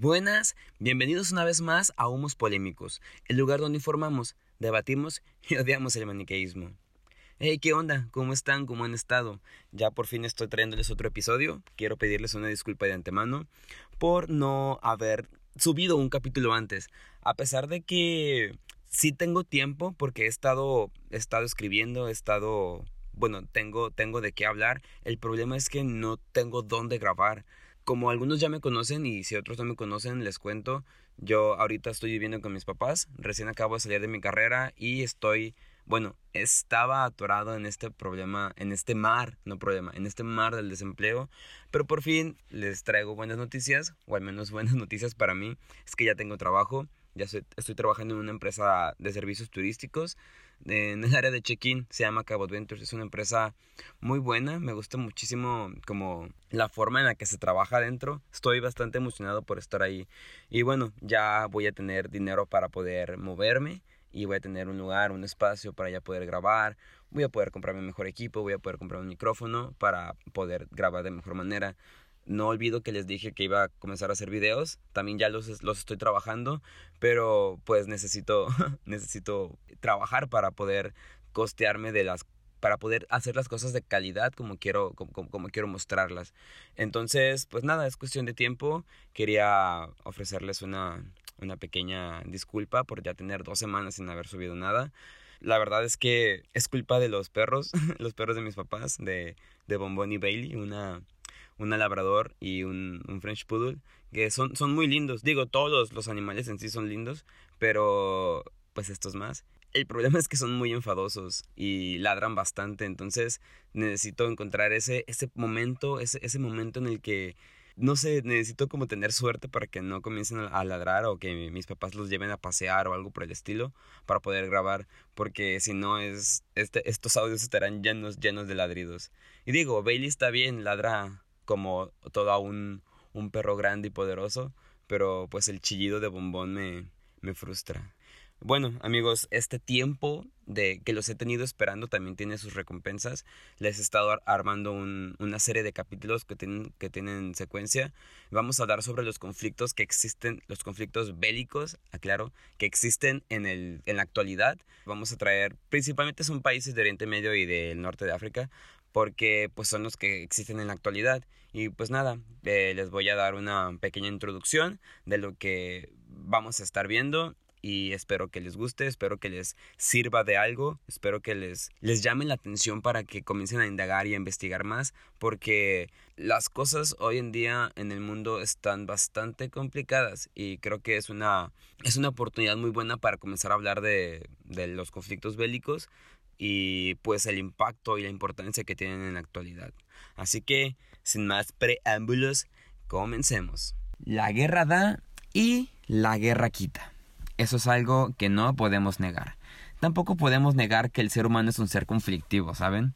buenas, bienvenidos una vez más a Humos Polémicos, el lugar donde informamos, debatimos y odiamos el maniqueísmo. Hey, ¿qué onda? ¿Cómo están? ¿Cómo han estado? Ya por fin estoy trayéndoles otro episodio. Quiero pedirles una disculpa de antemano por no haber subido un capítulo antes. A pesar de que sí tengo tiempo porque he estado, he estado escribiendo, he estado... Bueno, tengo, tengo de qué hablar. El problema es que no tengo dónde grabar como algunos ya me conocen y si otros no me conocen, les cuento. Yo ahorita estoy viviendo con mis papás, recién acabo de salir de mi carrera y estoy, bueno, estaba atorado en este problema, en este mar, no problema, en este mar del desempleo, pero por fin les traigo buenas noticias, o al menos buenas noticias para mí, es que ya tengo trabajo, ya estoy trabajando en una empresa de servicios turísticos en el área de check-in, se llama Cabo Ventures, es una empresa muy buena, me gusta muchísimo como la forma en la que se trabaja adentro, estoy bastante emocionado por estar ahí y bueno, ya voy a tener dinero para poder moverme y voy a tener un lugar, un espacio para ya poder grabar, voy a poder comprar mi mejor equipo, voy a poder comprar un micrófono para poder grabar de mejor manera. No olvido que les dije que iba a comenzar a hacer videos, también ya los, los estoy trabajando, pero pues necesito, necesito trabajar para poder costearme de las para poder hacer las cosas de calidad como quiero, como, como, quiero mostrarlas. Entonces, pues nada, es cuestión de tiempo. Quería ofrecerles una, una pequeña disculpa por ya tener dos semanas sin haber subido nada. La verdad es que es culpa de los perros, los perros de mis papás, de, de Bombón y Bailey, una, una labrador y un, un, French Poodle, que son, son muy lindos. Digo, todos los, animales en sí son lindos, pero pues estos más. El problema es que son muy enfadosos y ladran bastante, entonces necesito encontrar ese, ese momento, ese, ese momento en el que no sé, necesito como tener suerte para que no comiencen a ladrar o que mis papás los lleven a pasear o algo por el estilo para poder grabar, porque si no es este, estos audios estarán llenos llenos de ladridos. Y digo, Bailey está bien, ladra como todo un, un perro grande y poderoso, pero pues el chillido de bombón me, me frustra. Bueno, amigos, este tiempo de que los he tenido esperando también tiene sus recompensas. Les he estado armando una serie de capítulos que tienen, que tienen secuencia. Vamos a hablar sobre los conflictos que existen, los conflictos bélicos, aclaro, que existen en, el, en la actualidad. Vamos a traer, principalmente son países de Oriente Medio y del norte de África, porque pues son los que existen en la actualidad. Y pues nada, eh, les voy a dar una pequeña introducción de lo que vamos a estar viendo y espero que les guste, espero que les sirva de algo, espero que les, les llame la atención para que comiencen a indagar y a investigar más, porque las cosas hoy en día en el mundo están bastante complicadas y creo que es una, es una oportunidad muy buena para comenzar a hablar de, de los conflictos bélicos y pues el impacto y la importancia que tienen en la actualidad. Así que, sin más preámbulos, comencemos. La guerra da y la guerra quita. Eso es algo que no podemos negar. Tampoco podemos negar que el ser humano es un ser conflictivo, ¿saben?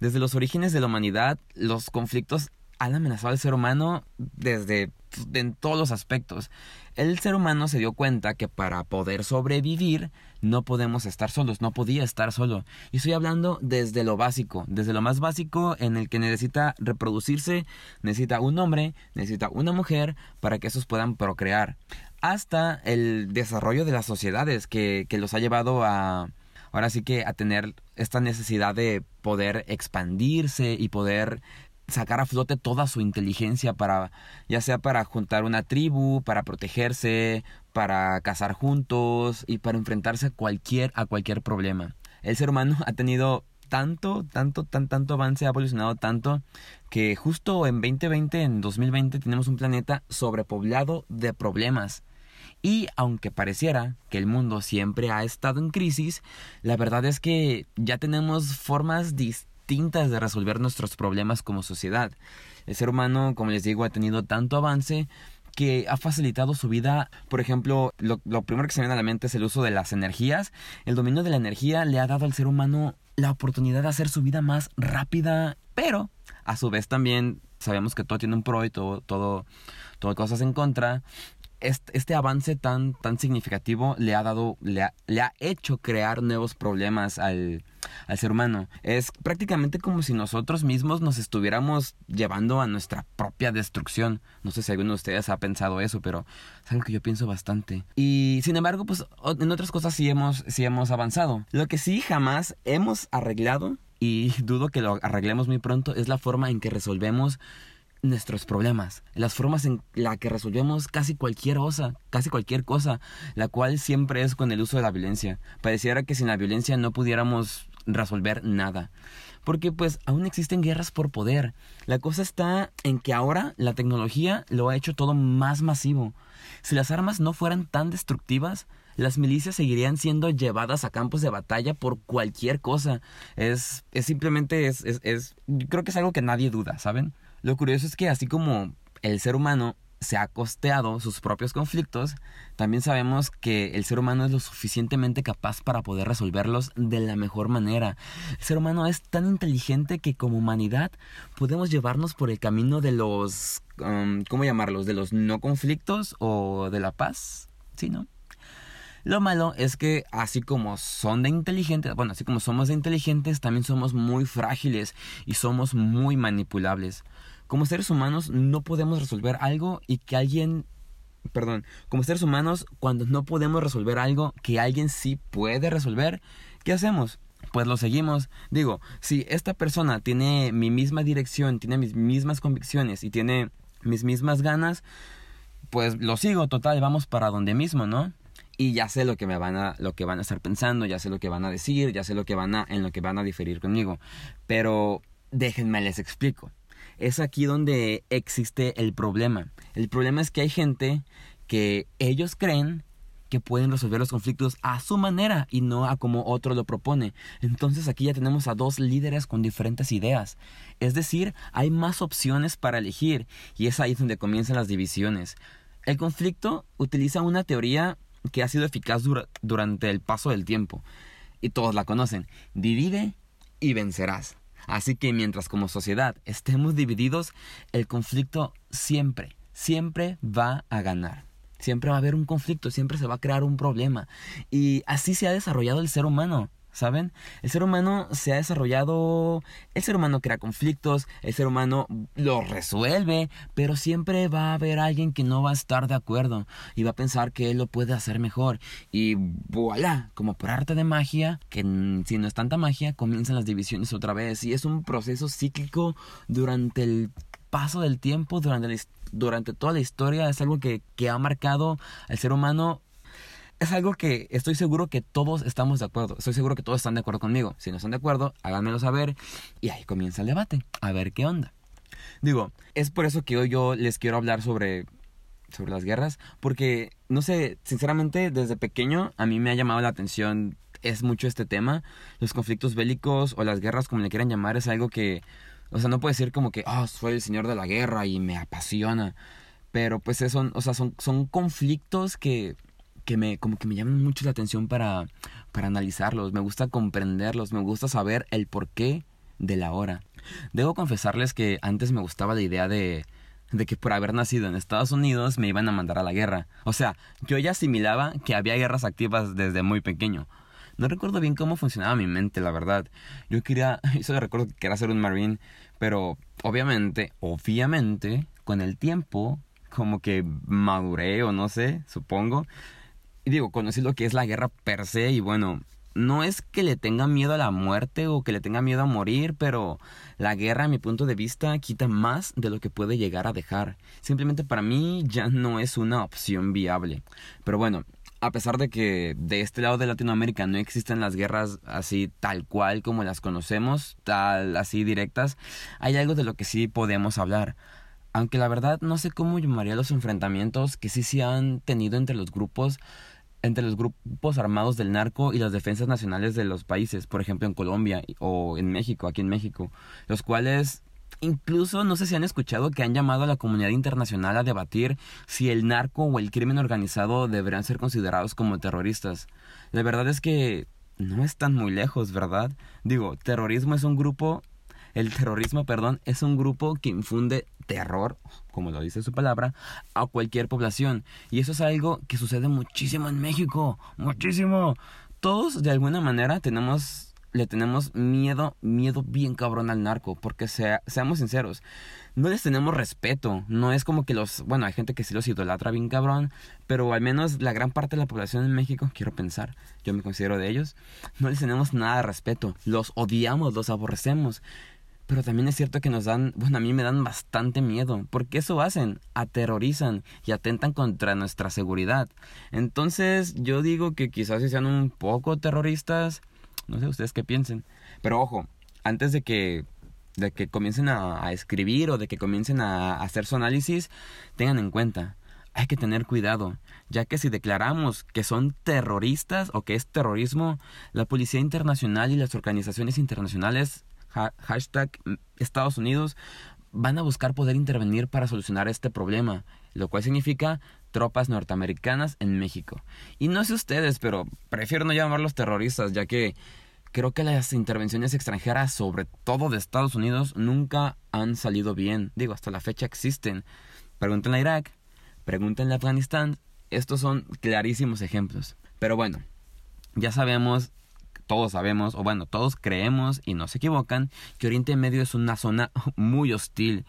Desde los orígenes de la humanidad, los conflictos han amenazado al ser humano desde en todos los aspectos. El ser humano se dio cuenta que para poder sobrevivir no podemos estar solos, no podía estar solo. Y estoy hablando desde lo básico, desde lo más básico en el que necesita reproducirse, necesita un hombre, necesita una mujer para que esos puedan procrear hasta el desarrollo de las sociedades que, los ha llevado a, ahora sí que a tener esta necesidad de poder expandirse y poder sacar a flote toda su inteligencia para ya sea para juntar una tribu, para protegerse, para cazar juntos y para enfrentarse a cualquier a cualquier problema. El ser humano ha tenido tanto, tanto, tan, tanto avance, ha evolucionado tanto que justo en 2020, en 2020 tenemos un planeta sobrepoblado de problemas. Y aunque pareciera que el mundo siempre ha estado en crisis, la verdad es que ya tenemos formas distintas de resolver nuestros problemas como sociedad. El ser humano, como les digo, ha tenido tanto avance que ha facilitado su vida. Por ejemplo, lo, primero que se viene a la mente es el uso de las energías. El dominio de la energía le ha dado al ser humano la oportunidad de hacer su vida más rápida, pero a su vez también sabemos que todo tiene un pro y todo, todo, todo cosas en contra este, avance tan, tan significativo le ha dado, le ha, le ha hecho crear nuevos problemas al, al ser humano. Es prácticamente como si nosotros mismos nos estuviéramos llevando a nuestra propia destrucción. No sé si alguno de ustedes ha pensado eso, pero es algo que yo pienso bastante. Y sin embargo, pues en otras cosas sí hemos, sí hemos avanzado. Lo que sí jamás hemos arreglado, y dudo que lo arreglemos muy pronto, es la forma en que resolvemos nuestros problemas, las formas en la que resolvemos casi cualquier cosa, casi cualquier cosa, la cual siempre es con el uso de la violencia. Pareciera que sin la violencia no pudiéramos resolver nada. Porque pues aún existen guerras por poder. La cosa está en que ahora la tecnología lo ha hecho todo más masivo. Si las armas no fueran tan destructivas, las milicias seguirían siendo llevadas a campos de batalla por cualquier cosa. Es, es simplemente, es, es, creo que es algo que nadie duda, ¿saben? Lo curioso es que así como el ser humano se ha costeado sus propios conflictos, también sabemos que el ser humano es lo suficientemente capaz para poder resolverlos de la mejor manera. El ser humano es tan inteligente que como humanidad podemos llevarnos por el camino de los, um, ¿cómo llamarlos? De los no conflictos o de la paz, ¿sí, no? Lo malo es que así como son de inteligentes, bueno, así como somos de inteligentes, también somos muy frágiles y somos muy manipulables. Como seres humanos no podemos resolver algo y que alguien perdón, como seres humanos, cuando no podemos resolver algo que alguien sí puede resolver, ¿qué hacemos? Pues lo seguimos. Digo, si esta persona tiene mi misma dirección, tiene mis mismas convicciones y tiene mis mismas ganas, pues lo sigo, total, vamos para donde mismo, ¿no? Y ya sé lo que me van a, lo que van a estar pensando, ya sé lo que van a decir, ya sé lo que van a, en lo que van a diferir conmigo. Pero déjenme les explico es aquí donde existe el problema. El problema es que hay gente que ellos creen que pueden resolver los conflictos a su manera y no a como otro lo propone. Entonces aquí ya tenemos a dos líderes con diferentes ideas. Es decir, hay más opciones para elegir y es ahí donde comienzan las divisiones. El conflicto utiliza una teoría que ha sido eficaz durante el paso del tiempo y todos la conocen. Divide y vencerás. Así que mientras como sociedad estemos divididos, el conflicto siempre, siempre va a ganar. Siempre va a haber un conflicto, siempre se va a crear un problema. Y así se ha desarrollado el ser humano. ¿Saben? El ser humano se ha desarrollado, el ser humano crea conflictos, el ser humano los resuelve, pero siempre va a haber alguien que no va a estar de acuerdo y va a pensar que él lo puede hacer mejor. Y voilà, como por arte de magia, que si no es tanta magia, comienzan las divisiones otra vez y es un proceso cíclico durante el paso del tiempo, durante, durante toda la historia, es algo que, que ha marcado al ser humano es algo que estoy seguro que todos estamos de acuerdo. Estoy seguro que todos están de acuerdo conmigo. Si no están de acuerdo, háganmelo saber y ahí comienza el debate. A ver qué onda. Digo, es por eso que hoy yo les quiero hablar sobre sobre las guerras, porque no sé, sinceramente desde pequeño a mí me ha llamado la atención es mucho este tema, los conflictos bélicos o las guerras como le quieran llamar es algo que o sea, no puede ser como que, oh, soy el señor de la guerra y me apasiona. Pero pues son, o sea, son, son conflictos que que me, como que me llaman mucho la atención para, para analizarlos, me gusta comprenderlos, me gusta saber el porqué de la hora. Debo confesarles que antes me gustaba la idea de, de que por haber nacido en Estados Unidos me iban a mandar a la guerra. O sea, yo ya asimilaba que había guerras activas desde muy pequeño. No recuerdo bien cómo funcionaba mi mente, la verdad. Yo quería, eso recuerdo que quería ser un marine, pero obviamente, obviamente, con el tiempo, como que maduré o no sé, supongo, y digo, conocí lo que es la guerra per se y bueno, no es que le tenga miedo a la muerte o que le tenga miedo a morir, pero la guerra, a mi punto de vista, quita más de lo que puede llegar a dejar. Simplemente para mí ya no es una opción viable. Pero bueno, a pesar de que de este lado de Latinoamérica no existen las guerras así tal cual como las conocemos, tal así directas, hay algo de lo que sí podemos hablar. Aunque la verdad no sé cómo llamaría los enfrentamientos que sí se han tenido entre los grupos, entre los grupos armados del narco y las defensas nacionales de los países, por ejemplo en Colombia o en México, aquí en México, los cuales incluso no sé si han escuchado que han llamado a la comunidad internacional a debatir si el narco o el crimen organizado deberían ser considerados como terroristas. La verdad es que no están muy lejos, ¿verdad? Digo, terrorismo es un grupo el terrorismo, perdón, es un grupo que infunde terror, como lo dice su palabra, a cualquier población. Y eso es algo que sucede muchísimo en México, muchísimo. Todos de alguna manera tenemos le tenemos miedo, miedo bien cabrón al narco, porque seamos sinceros, no les tenemos respeto, no es como que los, bueno, hay gente que sí los idolatra bien cabrón, pero al menos la gran parte de la población en México, quiero pensar, yo me considero de ellos, no les tenemos nada de respeto, los odiamos, los aborrecemos. Pero también es cierto que nos dan, bueno, a mí me dan bastante miedo, porque eso hacen, aterrorizan y atentan contra nuestra seguridad. Entonces yo digo que quizás sean un poco terroristas, no sé ustedes qué piensen. Pero ojo, antes de que, de que comiencen a, escribir o de que comiencen a hacer su análisis, tengan en cuenta, hay que tener cuidado, ya que si declaramos que son terroristas o que es terrorismo, la Policía Internacional y las organizaciones internacionales hashtag Estados Unidos van a buscar poder intervenir para solucionar este problema, lo cual significa tropas norteamericanas en México. Y no sé ustedes, pero prefiero no llamarlos terroristas, ya que creo que las intervenciones extranjeras, sobre todo de Estados Unidos, nunca han salido bien. Digo, hasta la fecha existen. Pregúntenle a Irak, pregúntenle a Afganistán, estos son clarísimos ejemplos. Pero bueno, ya sabemos todos sabemos, o bueno, todos creemos y no se equivocan, que Oriente Medio es una zona muy hostil.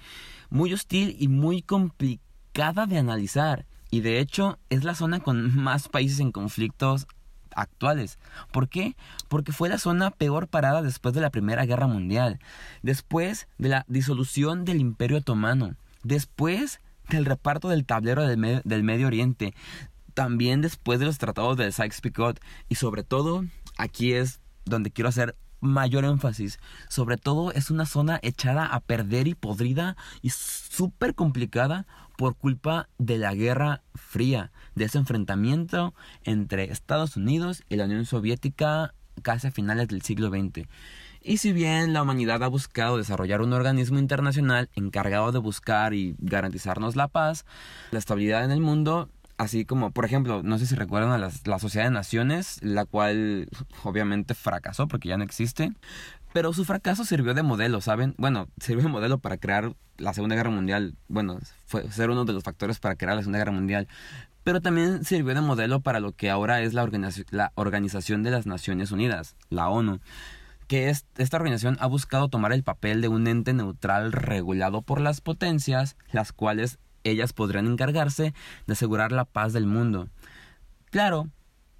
Muy hostil y muy complicada de analizar. Y de hecho es la zona con más países en conflictos actuales. ¿Por qué? Porque fue la zona peor parada después de la Primera Guerra Mundial, después de la disolución del Imperio Otomano, después del reparto del tablero del, del Medio Oriente, también después de los tratados de Sykes-Picot y sobre todo aquí es donde quiero hacer mayor énfasis. Sobre todo es una zona echada a perder y podrida y súper complicada por culpa de la Guerra Fría, de ese enfrentamiento entre Estados Unidos y la Unión Soviética casi a finales del siglo XX. Y si bien la humanidad ha buscado desarrollar un organismo internacional encargado de buscar y garantizarnos la paz, la estabilidad en el mundo, Así como, por ejemplo, no sé si recuerdan a la Sociedad de Naciones, la cual obviamente fracasó porque ya no existe. Pero su fracaso sirvió de modelo, ¿saben? Bueno, sirvió de modelo para crear la Segunda Guerra Mundial. Bueno, fue ser uno de los factores para crear la Segunda Guerra Mundial. Pero también sirvió de modelo para lo que ahora es la, la Organización de las Naciones Unidas, la ONU que esta organización ha buscado tomar el papel de un ente neutral regulado por las potencias, las cuales ellas podrán encargarse de asegurar la paz del mundo. Claro,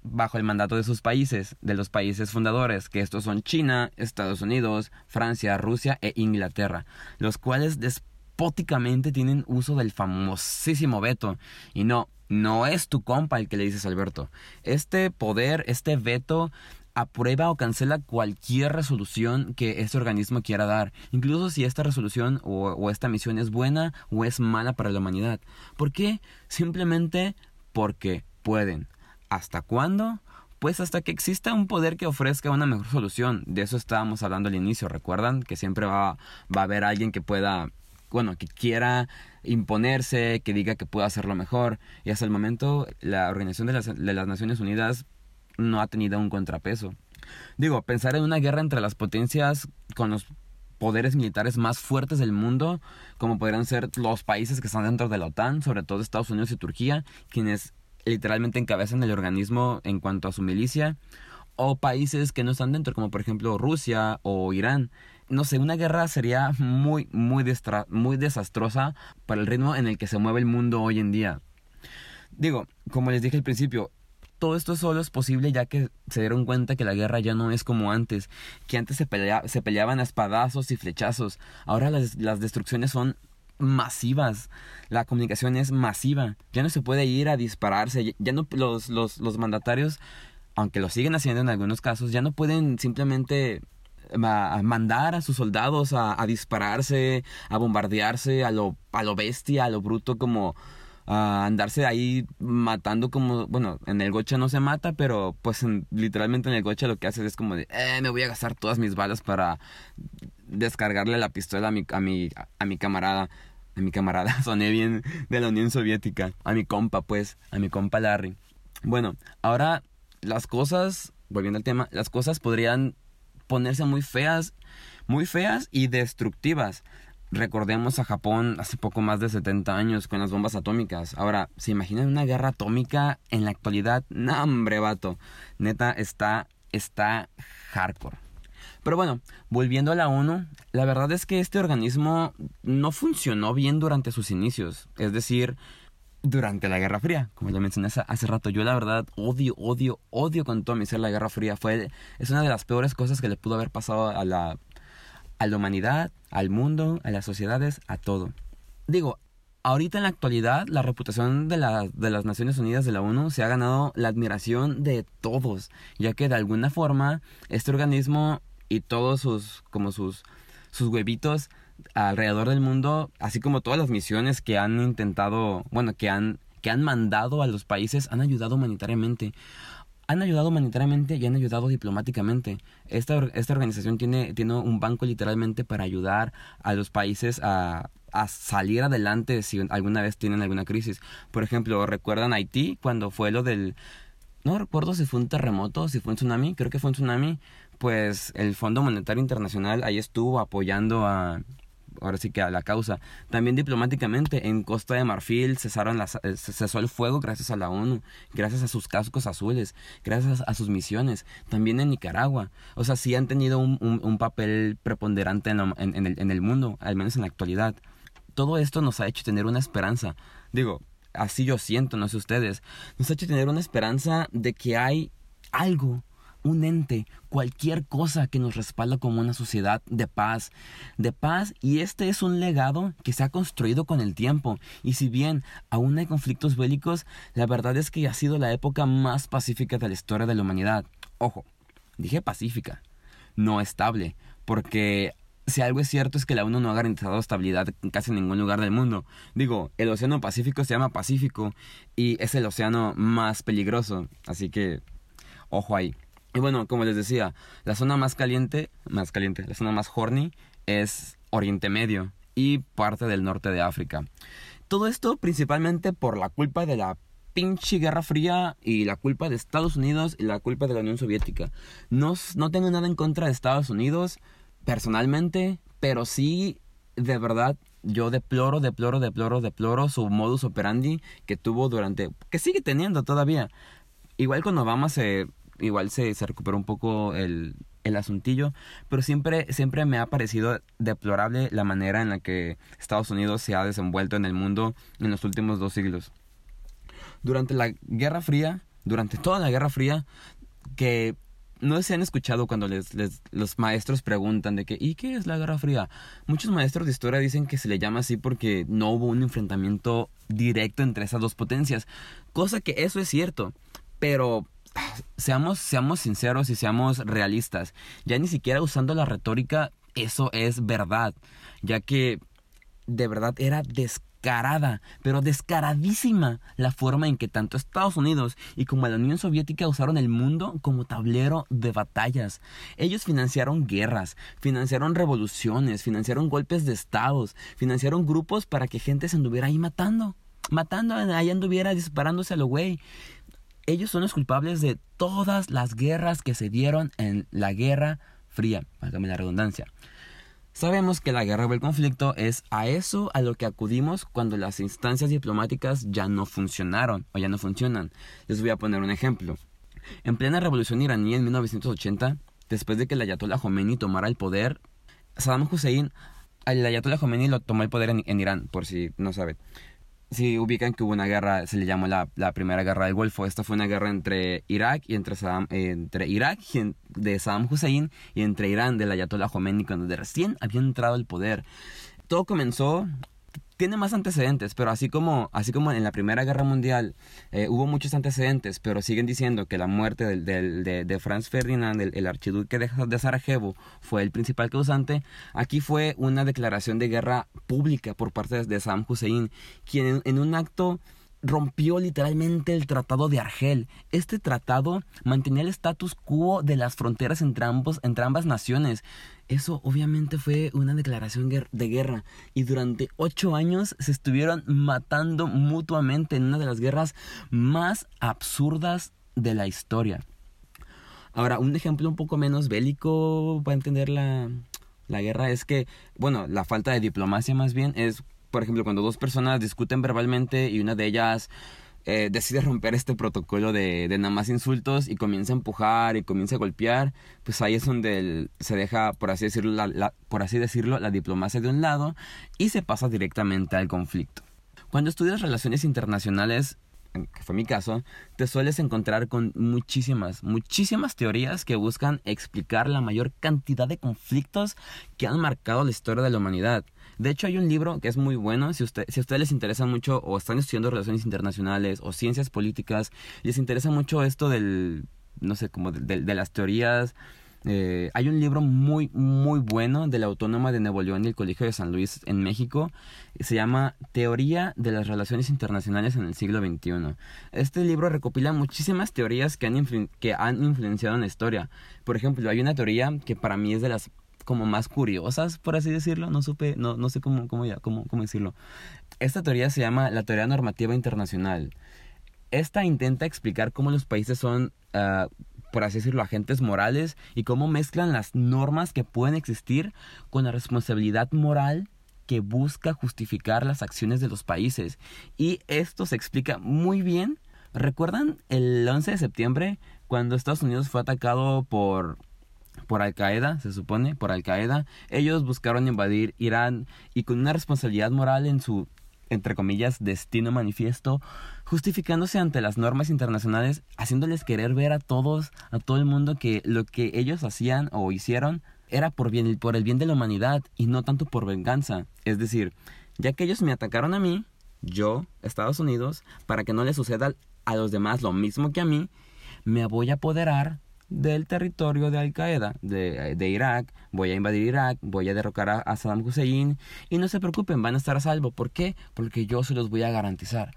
bajo el mandato de sus países, de los países fundadores, que estos son China, Estados Unidos, Francia, Rusia e Inglaterra, los cuales despóticamente tienen uso del famosísimo veto. Y no, no es tu compa el que le dices Alberto. Este poder, este veto aprueba o cancela cualquier resolución que este organismo quiera dar, incluso si esta resolución o, esta misión es buena o es mala para la humanidad. ¿Por qué? Simplemente porque pueden. ¿Hasta cuándo? Pues hasta que exista un poder que ofrezca una mejor solución. De eso estábamos hablando al inicio, ¿recuerdan? Que siempre va, a haber alguien que pueda, bueno, que quiera imponerse, que diga que pueda hacerlo mejor. Y hasta el momento la Organización de las Naciones Unidas no ha tenido un contrapeso. Digo, pensar en una guerra entre las potencias con los poderes militares más fuertes del mundo, como podrían ser los países que están dentro de la OTAN, sobre todo Estados Unidos y Turquía, quienes literalmente encabezan el organismo en cuanto a su milicia, o países que no están dentro, como por ejemplo Rusia o Irán. No sé, una guerra sería muy, muy, muy desastrosa para el ritmo en el que se mueve el mundo hoy en día. Digo, como les dije al principio, todo esto solo es posible ya que se dieron cuenta que la guerra ya no es como antes, que antes se, se peleaban a espadazos y flechazos, ahora las, las destrucciones son masivas, la comunicación es masiva, ya no se puede ir a dispararse, ya no los, los, los mandatarios, aunque lo siguen haciendo en algunos casos, ya no pueden simplemente mandar a sus soldados a, a, dispararse, a bombardearse a lo, a lo bestia, a lo bruto como a andarse ahí matando como, bueno, en el gocha no se mata, pero pues literalmente en el gocha lo que hace es como de, eh, me voy a gastar todas mis balas para descargarle la pistola a mi, a mi, a mi camarada. A mi camarada, soné bien de la Unión Soviética. A mi compa, pues, a mi compa Larry. Bueno, ahora las cosas, volviendo al tema, las cosas podrían ponerse muy feas, muy feas y destructivas. Recordemos a Japón hace poco más de 70 años con las bombas atómicas. Ahora, ¿se imaginan una guerra atómica en la actualidad? No, hombre, vato. Neta, está, está hardcore. Pero bueno, volviendo a la ONU, la verdad es que este organismo no funcionó bien durante sus inicios. Es decir, durante la Guerra Fría, como lo mencioné hace rato. Yo la verdad odio, odio, odio con todo mi ser la Guerra Fría. Fue, es una de las peores cosas que le pudo haber pasado a la, a la humanidad, al mundo, a las sociedades, a todo. Digo, ahorita en la actualidad la reputación de, la, de las Naciones Unidas de la ONU se ha ganado la admiración de todos, ya que de alguna forma este organismo y todos sus, como sus, sus huevitos alrededor del mundo, así como todas las misiones que han intentado, bueno, que han, que han mandado a los países, han ayudado humanitariamente. Han ayudado humanitariamente y han ayudado diplomáticamente. Esta, esta organización tiene, tiene un banco literalmente para ayudar a los países a, a salir adelante si alguna vez tienen alguna crisis. Por ejemplo, ¿recuerdan Haití cuando fue lo del... No recuerdo si fue un terremoto, si fue un tsunami, creo que fue un tsunami, pues el Fondo Monetario Internacional ahí estuvo apoyando a, ahora sí que a la causa. También diplomáticamente, en Costa de Marfil cesaron las, eh, cesó el fuego gracias a la ONU, gracias a sus cascos azules, gracias a sus misiones. También en Nicaragua. O sea, sí han tenido un, un, papel preponderante en, en, el, en el mundo, al menos en la actualidad. Todo esto nos ha hecho tener una esperanza. Digo, así yo siento, no sé ustedes. Nos ha hecho tener una esperanza de que hay algo un ente, cualquier cosa que nos respalda como una sociedad de paz, de paz y este es un legado que se ha construido con el tiempo y si bien aún hay conflictos bélicos, la verdad es que ha sido la época más pacífica de la historia de la humanidad. Ojo, dije pacífica, no estable, porque si algo es cierto es que la ONU no ha garantizado estabilidad en casi ningún lugar del mundo. Digo, el Océano Pacífico se llama Pacífico y es el océano más peligroso, así que ojo ahí. Y bueno, como les decía, la zona más caliente, más caliente, la zona más horny es Oriente Medio y parte del norte de África. Todo esto principalmente por la culpa de la pinche Guerra Fría y la culpa de Estados Unidos y la culpa de la Unión Soviética. No, no tengo nada en contra de Estados Unidos personalmente, pero sí, de verdad, yo deploro, deploro, deploro, deploro su modus operandi que tuvo durante, que sigue teniendo todavía. Igual con Obama se igual se, se recuperó un poco el, el asuntillo, pero siempre, siempre me ha parecido deplorable la manera en la que Estados Unidos se ha desenvuelto en el mundo en los últimos dos siglos. Durante la Guerra Fría, durante toda la Guerra Fría, que no se han escuchado cuando les, les, los maestros preguntan de que ¿y qué es la Guerra Fría? Muchos maestros de historia dicen que se le llama así porque no hubo un enfrentamiento directo entre esas dos potencias, cosa que eso es cierto, pero seamos, seamos sinceros y seamos realistas. Ya ni siquiera usando la retórica, eso es verdad. Ya que de verdad era descarada, pero descaradísima la forma en que tanto Estados Unidos y como la Unión Soviética usaron el mundo como tablero de batallas. Ellos financiaron guerras, financiaron revoluciones, financiaron golpes de estados, financiaron grupos para que gente se anduviera ahí matando. Matando, ahí anduviera disparándose a lo güey ellos son los culpables de todas las guerras que se dieron en la Guerra Fría, válgame la redundancia. Sabemos que la guerra o el conflicto es a eso a lo que acudimos cuando las instancias diplomáticas ya no funcionaron o ya no funcionan. Les voy a poner un ejemplo. En plena revolución iraní en 1980, después de que el Ayatollah Khomeini tomara el poder, Saddam Hussein, el Ayatollah Khomeini lo tomó el poder en, en Irán, por si no saben si ubican que hubo una guerra, se le llamó la, la, primera guerra del Golfo. Esta fue una guerra entre Irak y entre Saddam, entre Irak de Saddam Hussein y entre Irán del Ayatollah Khomeini cuando recién había entrado el poder. Todo comenzó tiene más antecedentes, pero así como, así como en la Primera Guerra Mundial eh, hubo muchos antecedentes, pero siguen diciendo que la muerte del, del, de, de, Franz Ferdinand, el, archiduque de, de, Sarajevo, fue el principal causante, aquí fue una declaración de guerra pública por parte de Saddam Hussein, quien en un acto rompió literalmente el Tratado de Argel. Este tratado mantenía el status quo de las fronteras entre, ambos, entre ambas naciones. Eso obviamente fue una declaración de guerra y durante ocho años se estuvieron matando mutuamente en una de las guerras más absurdas de la historia. Ahora, un ejemplo un poco menos bélico para entender la, la guerra es que, bueno, la falta de diplomacia más bien es por ejemplo, cuando dos personas discuten verbalmente y una de ellas eh, decide romper este protocolo de, de, nada más insultos y comienza a empujar y comienza a golpear, pues ahí es donde se deja, por así, decirlo, la, por así decirlo, la diplomacia de un lado y se pasa directamente al conflicto. Cuando estudias relaciones internacionales, que fue mi caso, te sueles encontrar con muchísimas, muchísimas teorías que buscan explicar la mayor cantidad de conflictos que han marcado la historia de la humanidad. De hecho, hay un libro que es muy bueno, si, usted, si a ustedes les interesa mucho o están estudiando relaciones internacionales o ciencias políticas, les interesa mucho esto del, no sé, como de, las teorías eh, hay un libro muy, muy bueno de la Autónoma de Nuevo León y el Colegio de San Luis en México. Se llama Teoría de las Relaciones Internacionales en el siglo XXI. Este libro recopila muchísimas teorías que han, que han influenciado en la historia. Por ejemplo, hay una teoría que para mí es de las como más curiosas, por así decirlo. No supe, no, no sé cómo, cómo, cómo, cómo decirlo. Esta teoría se llama la teoría normativa internacional. Esta intenta explicar cómo los países son uh, por así decirlo, agentes morales y cómo mezclan las normas que pueden existir con la responsabilidad moral que busca justificar las acciones de los países. Y esto se explica muy bien. ¿Recuerdan el 11 de septiembre cuando Estados Unidos fue atacado por por Al Qaeda, se supone, por Al Qaeda. Ellos buscaron invadir Irán y con una responsabilidad moral en su entre comillas, destino manifiesto, justificándose ante las normas internacionales, haciéndoles querer ver a todos, a todo el mundo, que lo que ellos hacían o hicieron era por, bien, por el bien de la humanidad y no tanto por venganza. Es decir, ya que ellos me atacaron a mí, yo, Estados Unidos, para que no le suceda a los demás lo mismo que a mí, me voy a apoderar del territorio de Al Qaeda, de, de, Irak, voy a invadir Irak, voy a derrocar a, Saddam Hussein y no se preocupen, van a estar a salvo. ¿Por qué? Porque yo se los voy a garantizar.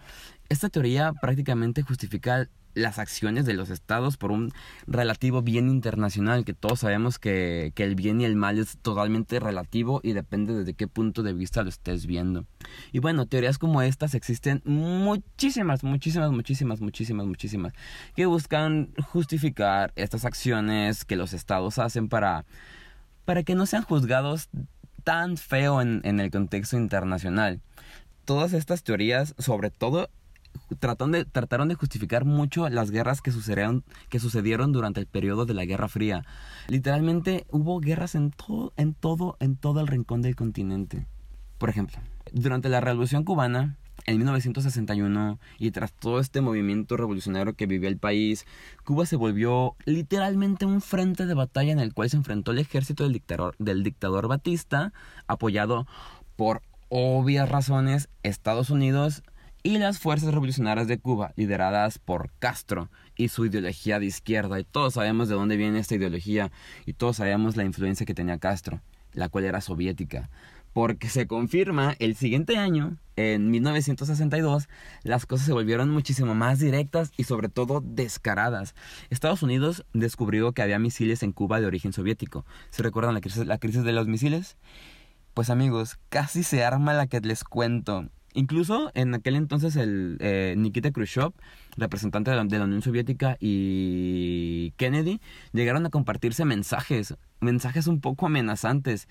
Esta teoría prácticamente justifica las acciones de los estados por un relativo bien internacional, que todos sabemos que, que, el bien y el mal es totalmente relativo y depende desde qué punto de vista lo estés viendo. Y bueno, teorías como estas existen muchísimas, muchísimas, muchísimas, muchísimas, muchísimas, que buscan justificar estas acciones que los estados hacen para, para que no sean juzgados tan feo en, en el contexto internacional. Todas estas teorías, sobre todo trataron de, trataron de justificar mucho las guerras que sucedieron, que sucedieron durante el periodo de la Guerra Fría. Literalmente hubo guerras en todo, en todo, en todo el rincón del continente. Por ejemplo, durante la Revolución Cubana, en 1961, y tras todo este movimiento revolucionario que vivió el país, Cuba se volvió literalmente un frente de batalla en el cual se enfrentó el ejército del dictador, del dictador Batista, apoyado por obvias razones Estados Unidos y las fuerzas revolucionarias de Cuba, lideradas por Castro y su ideología de izquierda. Y todos sabemos de dónde viene esta ideología y todos sabemos la influencia que tenía Castro, la cual era soviética. Porque se confirma el siguiente año, en 1962, las cosas se volvieron muchísimo más directas y sobre todo descaradas. Estados Unidos descubrió que había misiles en Cuba de origen soviético. ¿Se recuerdan la crisis, la crisis de los misiles? Pues amigos, casi se arma la que les cuento. Incluso en aquel entonces el eh, Nikita Khrushchev, representante de la, Unión Soviética, y Kennedy llegaron a compartirse mensajes, mensajes un poco amenazantes.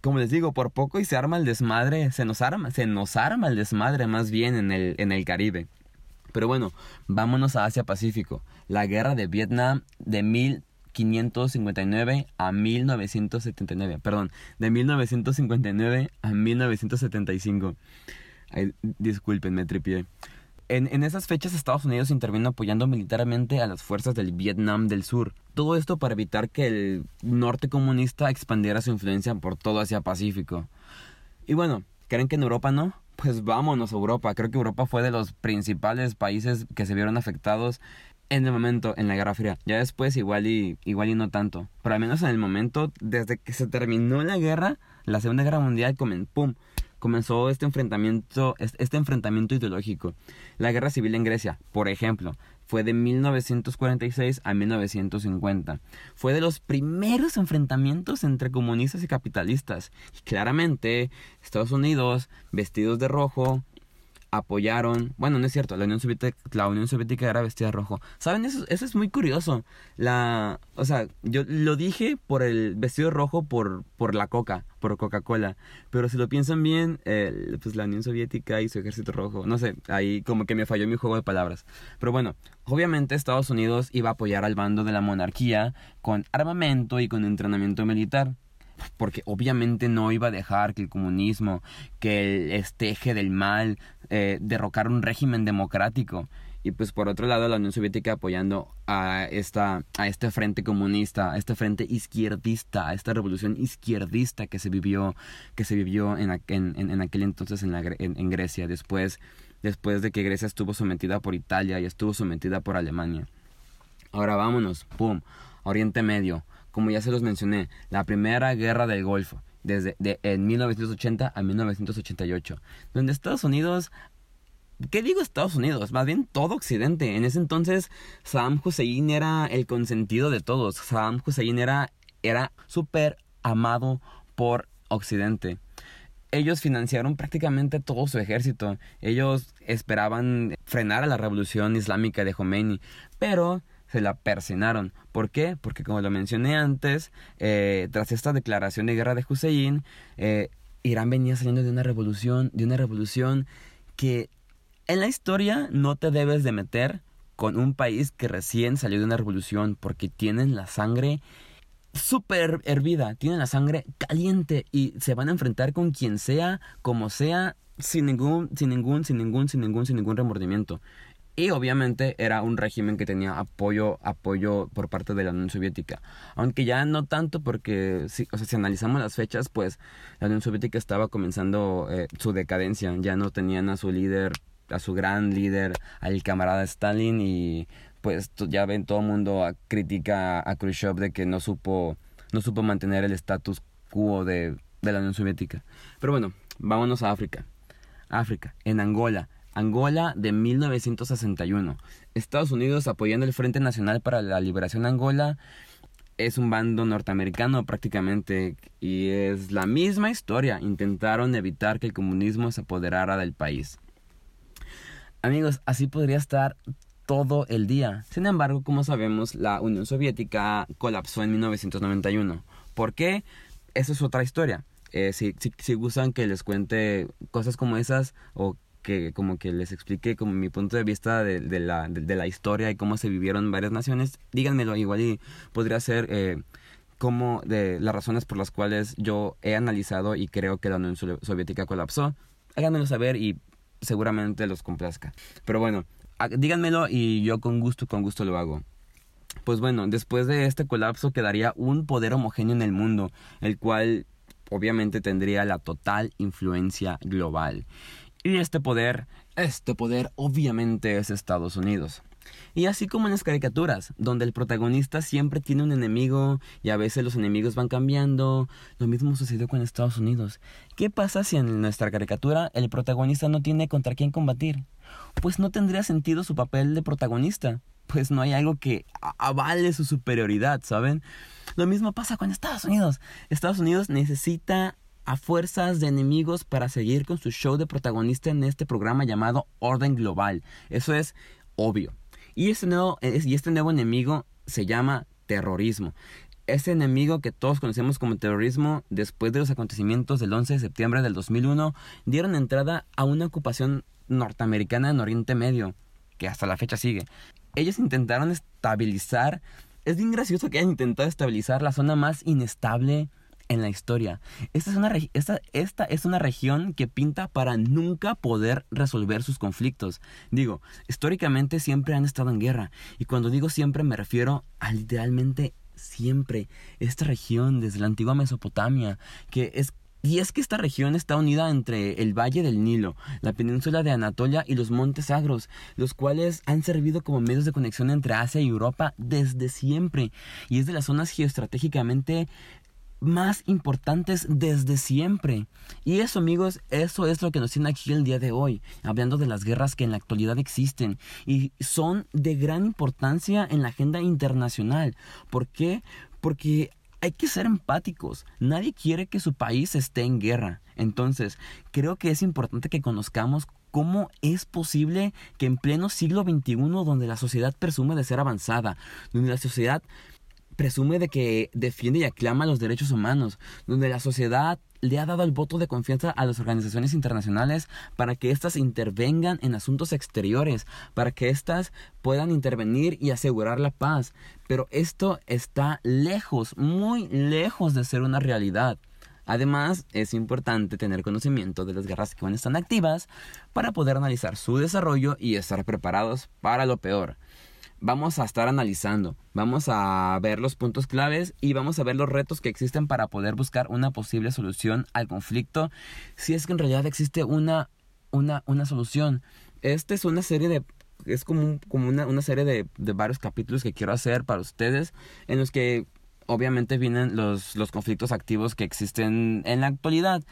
Como les digo, por poco y se arma el desmadre, se nos arma, se nos arma el desmadre más bien en el, en el Caribe. Pero bueno, vámonos a Asia Pacífico. La guerra de Vietnam de 1559 a 1979, perdón, de 1959 a 1975. Ay, discúlpenme, tripié. En, en, esas fechas Estados Unidos intervino apoyando militarmente a las fuerzas del Vietnam del Sur. Todo esto para evitar que el norte comunista expandiera su influencia por todo Asia Pacífico. Y bueno, ¿creen que en Europa no? Pues vámonos a Europa. Creo que Europa fue de los principales países que se vieron afectados en el momento, en la Guerra Fría. Ya después igual y, igual y no tanto. Pero al menos en el momento, desde que se terminó la guerra, la Segunda Guerra Mundial, como ¡pum! Comenzó este enfrentamiento, este enfrentamiento ideológico. La guerra civil en Grecia, por ejemplo, fue de 1946 a 1950. Fue de los primeros enfrentamientos entre comunistas y capitalistas. Y claramente, Estados Unidos, vestidos de rojo, apoyaron, bueno, no es cierto, la Unión Soviética, la Unión Soviética era vestida de rojo. ¿Saben? Eso, eso es muy curioso. La, o sea, yo lo dije por el vestido rojo por, por la Coca, por Coca-Cola. Pero si lo piensan bien, pues la Unión Soviética y su ejército rojo, no sé, ahí como que me falló mi juego de palabras. Pero bueno, obviamente Estados Unidos iba a apoyar al bando de la monarquía con armamento y con entrenamiento militar porque obviamente no iba a dejar que el comunismo, que el esteje del mal, eh, derrocar un régimen democrático. Y pues por otro lado la Unión Soviética apoyando a, esta, a este frente comunista, a este frente izquierdista, a esta revolución izquierdista que se vivió, que se vivió en, en, aquel entonces en, en, Grecia, después, después de que Grecia estuvo sometida por Italia y estuvo sometida por Alemania. Ahora vámonos, ¡pum! Oriente Medio como ya se los mencioné, la primera guerra del Golfo, desde de, en 1980 a 1988, donde Estados Unidos ¿Qué digo Estados Unidos? Más bien todo Occidente. En ese entonces Saddam Hussein era el consentido de todos. Saddam Hussein era, era súper amado por Occidente. Ellos financiaron prácticamente todo su ejército. Ellos esperaban frenar a la revolución islámica de Khomeini. Pero se la persinaron. ¿Por qué? Porque como lo mencioné antes, eh, tras esta declaración de guerra de Hussein, eh, Irán venía saliendo de una revolución, de una revolución que en la historia no te debes de meter con un país que recién salió de una revolución porque tienen la sangre súper hervida, tienen la sangre caliente y se van a enfrentar con quien sea, como sea, sin ningún, sin ningún, sin ningún, sin ningún, sin ningún remordimiento. Y obviamente era un régimen que tenía apoyo, apoyo por parte de la Unión Soviética. Aunque ya no tanto porque, si, o sea, si analizamos las fechas, pues la Unión Soviética estaba comenzando eh, su decadencia. Ya no tenían a su líder, a su gran líder, al camarada Stalin y pues ya ven todo el mundo critica a Khrushchev de que no supo, no supo mantener el status quo de, de la Unión Soviética. Pero bueno, vámonos a África. África, en Angola Angola de 1961. Estados Unidos apoyando el Frente Nacional para la Liberación Angola. Es un bando norteamericano prácticamente y es la misma historia. Intentaron evitar que el comunismo se apoderara del país. Amigos, así podría estar todo el día. Sin embargo, como sabemos, la Unión Soviética colapsó en 1991. ¿Por qué? Esa es otra historia. Eh, si, si, si gustan que les cuente cosas como esas o que como que les explique como mi punto de vista de, de, la, de, la historia y cómo se vivieron varias naciones, díganmelo igual y podría ser eh, como de las razones por las cuales yo he analizado y creo que la Unión Soviética colapsó. Háganmelo saber y seguramente los complazca. Pero bueno, díganmelo y yo con gusto, con gusto lo hago. Pues bueno, después de este colapso quedaría un poder homogéneo en el mundo, el cual obviamente tendría la total influencia global. Y este poder, este poder obviamente es Estados Unidos. Y así como en las caricaturas, donde el protagonista siempre tiene un enemigo y a veces los enemigos van cambiando, lo mismo sucedió con Estados Unidos. ¿Qué pasa si en nuestra caricatura el protagonista no tiene contra quién combatir? Pues no tendría sentido su papel de protagonista, pues no hay algo que avale su superioridad, ¿saben? Lo mismo pasa con Estados Unidos. Estados Unidos necesita a fuerzas de enemigos para seguir con su show de protagonista en este programa llamado Orden Global. Eso es obvio. Y este nuevo, y este nuevo enemigo se llama terrorismo. Ese enemigo que todos conocemos como terrorismo, después de los acontecimientos del 11 de septiembre del 2001, dieron entrada a una ocupación norteamericana en Oriente Medio, que hasta la fecha sigue. Ellos intentaron estabilizar, es bien gracioso que hayan intentado estabilizar la zona más inestable en la historia. Esta es, una esta, esta es una región que pinta para nunca poder resolver sus conflictos. Digo, históricamente siempre han estado en guerra. Y cuando digo siempre me refiero a literalmente siempre. Esta región desde la antigua Mesopotamia, que es y es que esta región está unida entre el Valle del Nilo, la península de Anatolia y los Montes Sagros, los cuales han servido como medios de conexión entre Asia y Europa desde siempre, y es de las zonas geoestratégicamente más importantes desde siempre. Y eso, amigos, eso es lo que nos tiene aquí el día de hoy, hablando de las guerras que en la actualidad existen y son de gran importancia en la agenda internacional. ¿Por qué? Porque hay que ser empáticos. Nadie quiere que su país esté en guerra. Entonces, creo que es importante que conozcamos cómo es posible que en pleno siglo XXI, donde la sociedad presume de ser avanzada, donde la sociedad presume de que defiende y aclama los derechos humanos, donde la sociedad le ha dado el voto de confianza a las organizaciones internacionales para que éstas intervengan en asuntos exteriores, para que éstas puedan intervenir y asegurar la paz. Pero esto está lejos, muy lejos de ser una realidad. Además, es importante tener conocimiento de las guerras que aún están activas para poder analizar su desarrollo y estar preparados para lo peor vamos a estar analizando, vamos a ver los puntos claves y vamos a ver los retos que existen para poder buscar una posible solución al conflicto, si es que en realidad existe una, una, una solución. Esta es una serie de es como, como una, una serie de, de, varios capítulos que quiero hacer para ustedes, en los que obviamente vienen los, los conflictos activos que existen en la actualidad.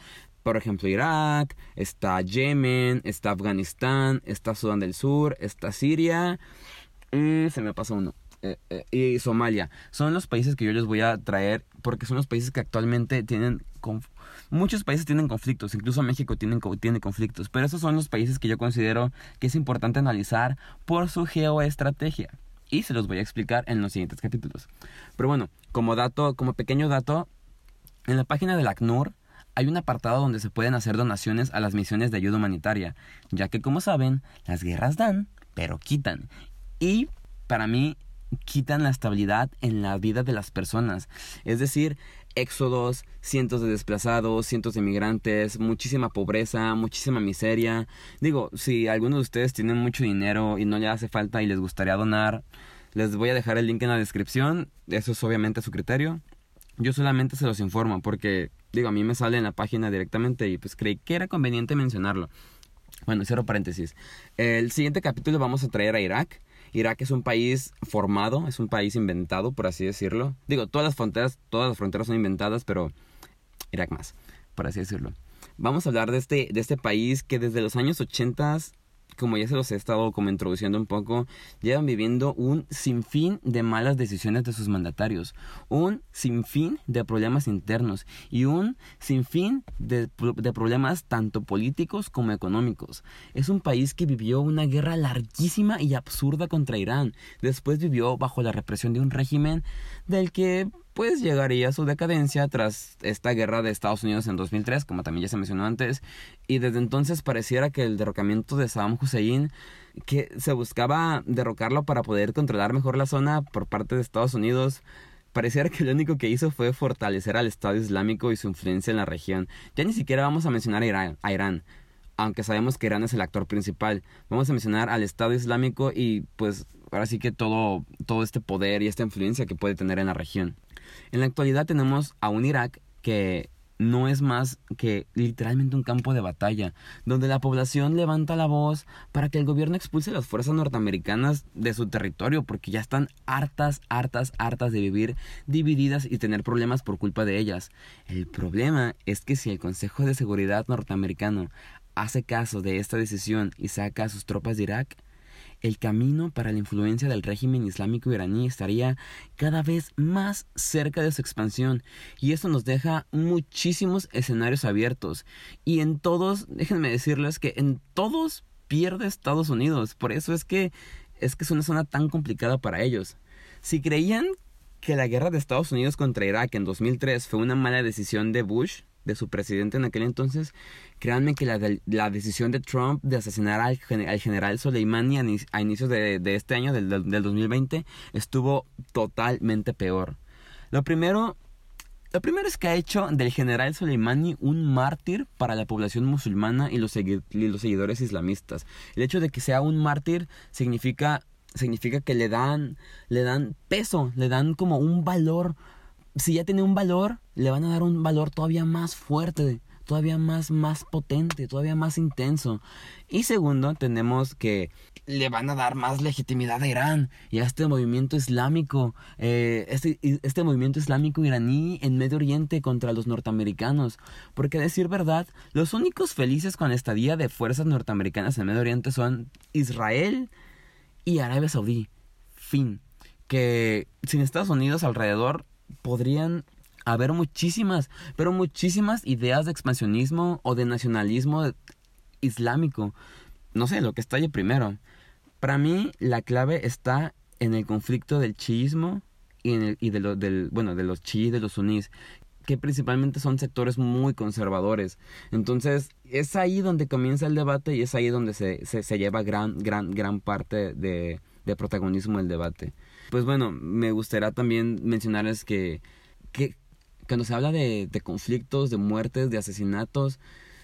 Por ejemplo, Irak, está Yemen, está Afganistán, está Sudán del Sur, está Siria, y se me pasa uno. Eh, eh, y Somalia. Son los países que yo les voy a traer porque son los países que actualmente tienen... Muchos países tienen conflictos, incluso México tiene, tiene conflictos, pero esos son los países que yo considero que es importante analizar por su geoestrategia. Y se los voy a explicar en los siguientes capítulos. Pero bueno, como dato, como pequeño dato, en la página del ACNUR hay un apartado donde se pueden hacer donaciones a las misiones de ayuda humanitaria, ya que como saben, las guerras dan, pero quitan. Y para mí quitan la estabilidad en la vida de las personas. Es decir, éxodos, cientos de desplazados, cientos de migrantes, muchísima pobreza, muchísima miseria. Digo, si alguno de ustedes tienen mucho dinero y no le hace falta y les gustaría donar, les voy a dejar el link en la descripción. Eso es obviamente su criterio. Yo solamente se los informo porque, digo, a mí me sale en la página directamente y pues creí que era conveniente mencionarlo. Bueno, cierro paréntesis. El siguiente capítulo vamos a traer a Irak. Irak es un país formado, es un país inventado, por así decirlo. Digo, todas las fronteras, todas las fronteras son inventadas, pero Irak más, por así decirlo. Vamos a hablar de este, de este país que desde los años 80 como ya se los he estado como introduciendo un poco, llevan viviendo un sinfín de malas decisiones de sus mandatarios, un sinfín de problemas internos y un sinfín de, de problemas tanto políticos como económicos. Es un país que vivió una guerra larguísima y absurda contra Irán. Después vivió bajo la represión de un régimen del que pues llegaría su decadencia tras esta guerra de Estados Unidos en 2003, como también ya se mencionó antes, y desde entonces pareciera que el derrocamiento de Saddam Hussein, que se buscaba derrocarlo para poder controlar mejor la zona por parte de Estados Unidos, pareciera que lo único que hizo fue fortalecer al Estado Islámico y su influencia en la región. Ya ni siquiera vamos a mencionar a Irán, Irán aunque sabemos que Irán es el actor principal. Vamos a mencionar al Estado Islámico y pues ahora sí que todo, todo este poder y esta influencia que puede tener en la región. En la actualidad tenemos a un Irak que no es más que literalmente un campo de batalla, donde la población levanta la voz para que el gobierno expulse a las fuerzas norteamericanas de su territorio, porque ya están hartas, hartas, hartas de vivir divididas y tener problemas por culpa de ellas. El problema es que si el Consejo de Seguridad norteamericano hace caso de esta decisión y saca a sus tropas de Irak, el camino para la influencia del régimen islámico iraní estaría cada vez más cerca de su expansión. Y esto nos deja muchísimos escenarios abiertos. Y en todos, déjenme decirles que en todos pierde Estados Unidos, por eso es que es que es una zona tan complicada para ellos. Si creían que la guerra de Estados Unidos contra Irak en 2003 fue una mala decisión de Bush, de su presidente en aquel entonces, créanme que la, la decisión de Trump de asesinar al, al general Soleimani a, inicios de, de, este año, del, del 2020, estuvo totalmente peor. Lo primero, lo primero es que ha hecho del general Soleimani un mártir para la población musulmana y los, y los seguidores islamistas. El hecho de que sea un mártir significa significa que le dan le dan peso, le dan como un valor si ya tiene un valor, le van a dar un valor todavía más fuerte, todavía más, más potente, todavía más intenso. Y segundo, tenemos que le van a dar más legitimidad a Irán y a este movimiento islámico, eh, este, este movimiento islámico iraní en Medio Oriente contra los norteamericanos. Porque a decir verdad, los únicos felices con la estadía de fuerzas norteamericanas en Medio Oriente son Israel y Arabia Saudí. Fin. Que sin Estados Unidos alrededor podrían haber muchísimas, pero muchísimas ideas de expansionismo o de nacionalismo islámico. no sé, lo que estalle primero. Para mí la clave está en el conflicto del chiismo y, en el, y de, lo, del, bueno, de los chiíes de los sunís, que principalmente son sectores muy conservadores. Entonces, es ahí donde comienza el debate y es ahí donde se, se, lleva gran, gran, gran parte de, de protagonismo del debate. Pues bueno, me gustaría también mencionarles que, que cuando se habla de, de conflictos, de muertes, de asesinatos,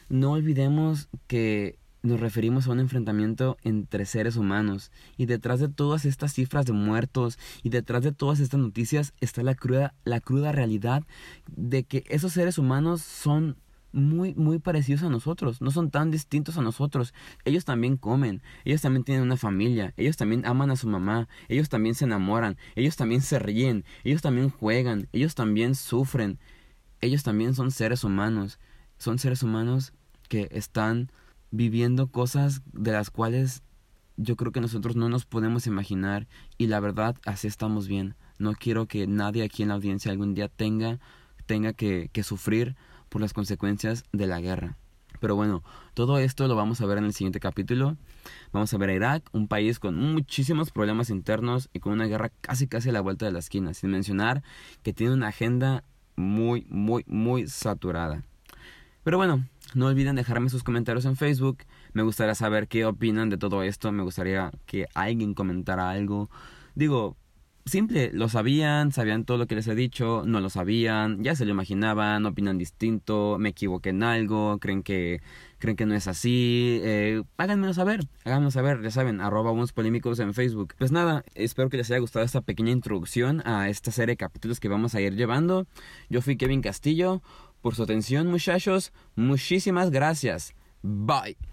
no olvidemos que nos referimos a un enfrentamiento entre seres humanos. Y detrás de todas estas cifras de muertos y detrás de todas estas noticias está la cruda, la cruda realidad de que esos seres humanos son muy, muy parecidos a nosotros, no son tan distintos a nosotros. Ellos también comen, ellos también tienen una familia, ellos también aman a su mamá, ellos también se enamoran, ellos también se ríen, ellos también juegan, ellos también sufren, ellos también son seres humanos, son seres humanos que están viviendo cosas de las cuales yo creo que nosotros no nos podemos imaginar y la verdad así estamos bien. No quiero que nadie aquí en la audiencia algún día tenga, tenga que, que sufrir por las consecuencias de la guerra. Pero bueno, todo esto lo vamos a ver en el siguiente capítulo. Vamos a ver a Irak, un país con muchísimos problemas internos y con una guerra casi casi a la vuelta de la esquina, sin mencionar que tiene una agenda muy, muy, muy saturada. Pero bueno, no olviden dejarme sus comentarios en Facebook. Me gustaría saber qué opinan de todo esto. Me gustaría que alguien comentara algo. Digo, simple, lo sabían, sabían todo lo que les he dicho, no lo sabían, ya se lo imaginaban, opinan distinto, me equivoqué en algo, creen que creen que no es así, eh, háganmelo saber, háganmelo saber, ya saben, arroba unos polémicos en Facebook. Pues nada, espero que les haya gustado esta pequeña introducción a esta serie de capítulos que vamos a ir llevando. Yo fui Kevin Castillo, por su atención muchachos, muchísimas gracias. Bye.